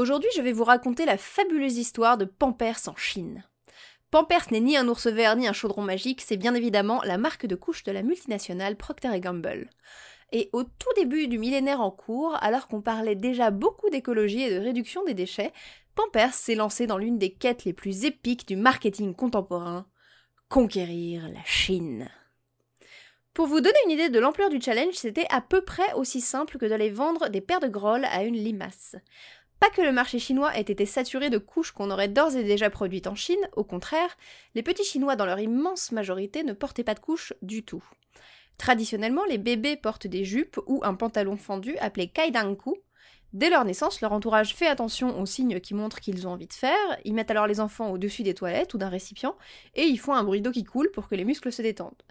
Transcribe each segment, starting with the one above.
Aujourd'hui, je vais vous raconter la fabuleuse histoire de Pampers en Chine. Pampers n'est ni un ours vert ni un chaudron magique, c'est bien évidemment la marque de couche de la multinationale Procter Gamble. Et au tout début du millénaire en cours, alors qu'on parlait déjà beaucoup d'écologie et de réduction des déchets, Pampers s'est lancé dans l'une des quêtes les plus épiques du marketing contemporain, conquérir la Chine. Pour vous donner une idée de l'ampleur du challenge, c'était à peu près aussi simple que d'aller vendre des paires de grolles à une limace. Pas que le marché chinois ait été saturé de couches qu'on aurait d'ores et déjà produites en Chine, au contraire, les petits Chinois dans leur immense majorité ne portaient pas de couches du tout. Traditionnellement, les bébés portent des jupes ou un pantalon fendu appelé kaidanku. Dès leur naissance, leur entourage fait attention aux signes qui montrent qu'ils ont envie de faire, ils mettent alors les enfants au-dessus des toilettes ou d'un récipient, et ils font un bruit d'eau qui coule pour que les muscles se détendent.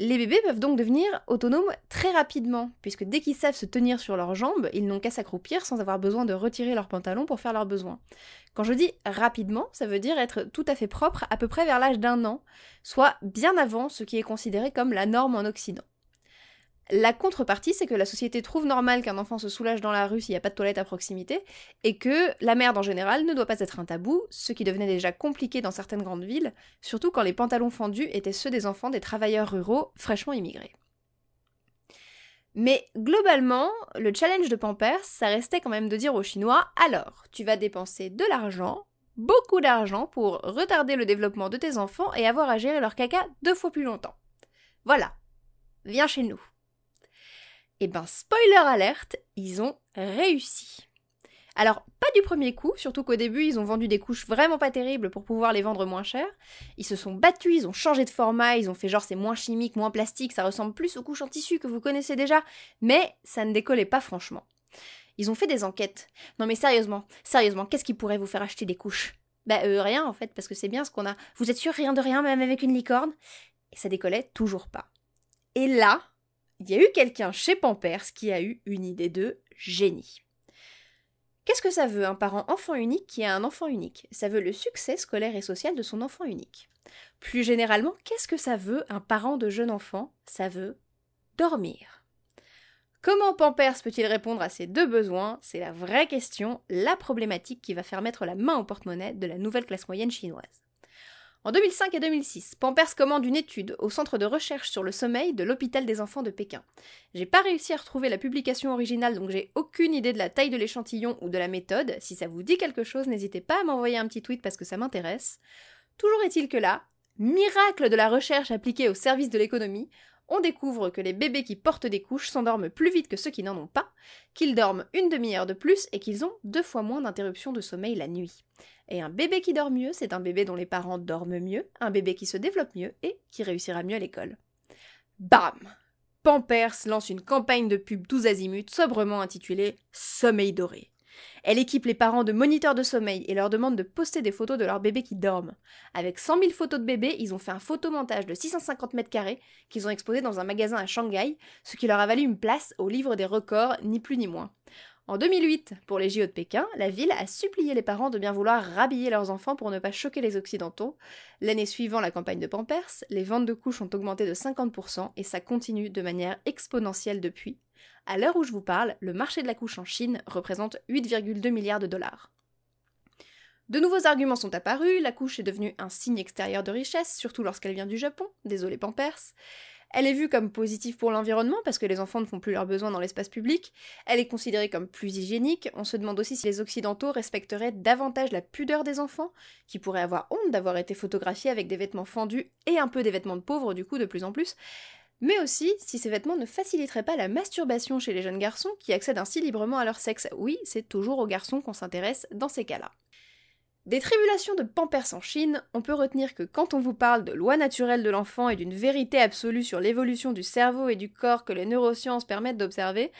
Les bébés peuvent donc devenir autonomes très rapidement, puisque dès qu'ils savent se tenir sur leurs jambes, ils n'ont qu'à s'accroupir sans avoir besoin de retirer leurs pantalons pour faire leurs besoins. Quand je dis rapidement, ça veut dire être tout à fait propre à peu près vers l'âge d'un an, soit bien avant ce qui est considéré comme la norme en Occident. La contrepartie, c'est que la société trouve normal qu'un enfant se soulage dans la rue s'il n'y a pas de toilette à proximité, et que la merde en général ne doit pas être un tabou, ce qui devenait déjà compliqué dans certaines grandes villes, surtout quand les pantalons fendus étaient ceux des enfants des travailleurs ruraux fraîchement immigrés. Mais globalement, le challenge de Pampers, ça restait quand même de dire aux Chinois alors, tu vas dépenser de l'argent, beaucoup d'argent, pour retarder le développement de tes enfants et avoir à gérer leur caca deux fois plus longtemps. Voilà, viens chez nous. Et eh ben, spoiler alerte, ils ont réussi. Alors, pas du premier coup, surtout qu'au début, ils ont vendu des couches vraiment pas terribles pour pouvoir les vendre moins cher. Ils se sont battus, ils ont changé de format, ils ont fait genre c'est moins chimique, moins plastique, ça ressemble plus aux couches en tissu que vous connaissez déjà, mais ça ne décollait pas franchement. Ils ont fait des enquêtes. Non mais sérieusement, sérieusement, qu'est-ce qui pourrait vous faire acheter des couches? Bah euh, rien en fait, parce que c'est bien ce qu'on a. Vous êtes sûr rien de rien, même avec une licorne? Et ça décollait toujours pas. Et là, il y a eu quelqu'un chez Pampers qui a eu une idée de génie. Qu'est-ce que ça veut un parent enfant unique qui a un enfant unique? Ça veut le succès scolaire et social de son enfant unique. Plus généralement, qu'est-ce que ça veut un parent de jeune enfant? Ça veut dormir. Comment Pampers peut-il répondre à ces deux besoins? C'est la vraie question, la problématique qui va faire mettre la main au porte-monnaie de la nouvelle classe moyenne chinoise. En 2005 et 2006, Pampers commande une étude au Centre de recherche sur le sommeil de l'hôpital des enfants de Pékin. J'ai pas réussi à retrouver la publication originale, donc j'ai aucune idée de la taille de l'échantillon ou de la méthode. Si ça vous dit quelque chose, n'hésitez pas à m'envoyer un petit tweet parce que ça m'intéresse. Toujours est-il que là, miracle de la recherche appliquée au service de l'économie, on découvre que les bébés qui portent des couches s'endorment plus vite que ceux qui n'en ont pas, qu'ils dorment une demi-heure de plus et qu'ils ont deux fois moins d'interruptions de sommeil la nuit. Et un bébé qui dort mieux, c'est un bébé dont les parents dorment mieux, un bébé qui se développe mieux et qui réussira mieux à l'école. Bam Pampers lance une campagne de pub 12 azimuts sobrement intitulée Sommeil doré. Elle équipe les parents de moniteurs de sommeil et leur demande de poster des photos de leurs bébés qui dorment. Avec 100 000 photos de bébés, ils ont fait un photomontage de 650 mètres carrés qu'ils ont exposé dans un magasin à Shanghai, ce qui leur a valu une place au livre des records, ni plus ni moins. En 2008, pour les JO de Pékin, la ville a supplié les parents de bien vouloir rhabiller leurs enfants pour ne pas choquer les Occidentaux. L'année suivant la campagne de Pampers, les ventes de couches ont augmenté de 50% et ça continue de manière exponentielle depuis. À l'heure où je vous parle, le marché de la couche en Chine représente 8,2 milliards de dollars. De nouveaux arguments sont apparus, la couche est devenue un signe extérieur de richesse, surtout lorsqu'elle vient du Japon, désolé Pampers. Elle est vue comme positive pour l'environnement parce que les enfants ne font plus leurs besoins dans l'espace public. Elle est considérée comme plus hygiénique. On se demande aussi si les Occidentaux respecteraient davantage la pudeur des enfants, qui pourraient avoir honte d'avoir été photographiés avec des vêtements fendus et un peu des vêtements de pauvres du coup de plus en plus. Mais aussi si ces vêtements ne faciliteraient pas la masturbation chez les jeunes garçons qui accèdent ainsi librement à leur sexe. Oui, c'est toujours aux garçons qu'on s'intéresse dans ces cas-là. Des tribulations de Pampers en Chine, on peut retenir que quand on vous parle de loi naturelle de l'enfant et d'une vérité absolue sur l'évolution du cerveau et du corps que les neurosciences permettent d'observer,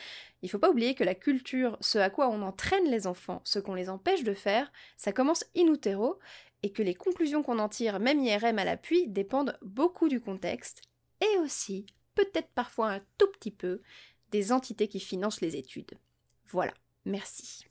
il faut pas oublier que la culture, ce à quoi on entraîne les enfants, ce qu'on les empêche de faire, ça commence in utero, et que les conclusions qu'on en tire, même IRM à l'appui, dépendent beaucoup du contexte, et aussi, peut-être parfois un tout petit peu, des entités qui financent les études. Voilà, merci.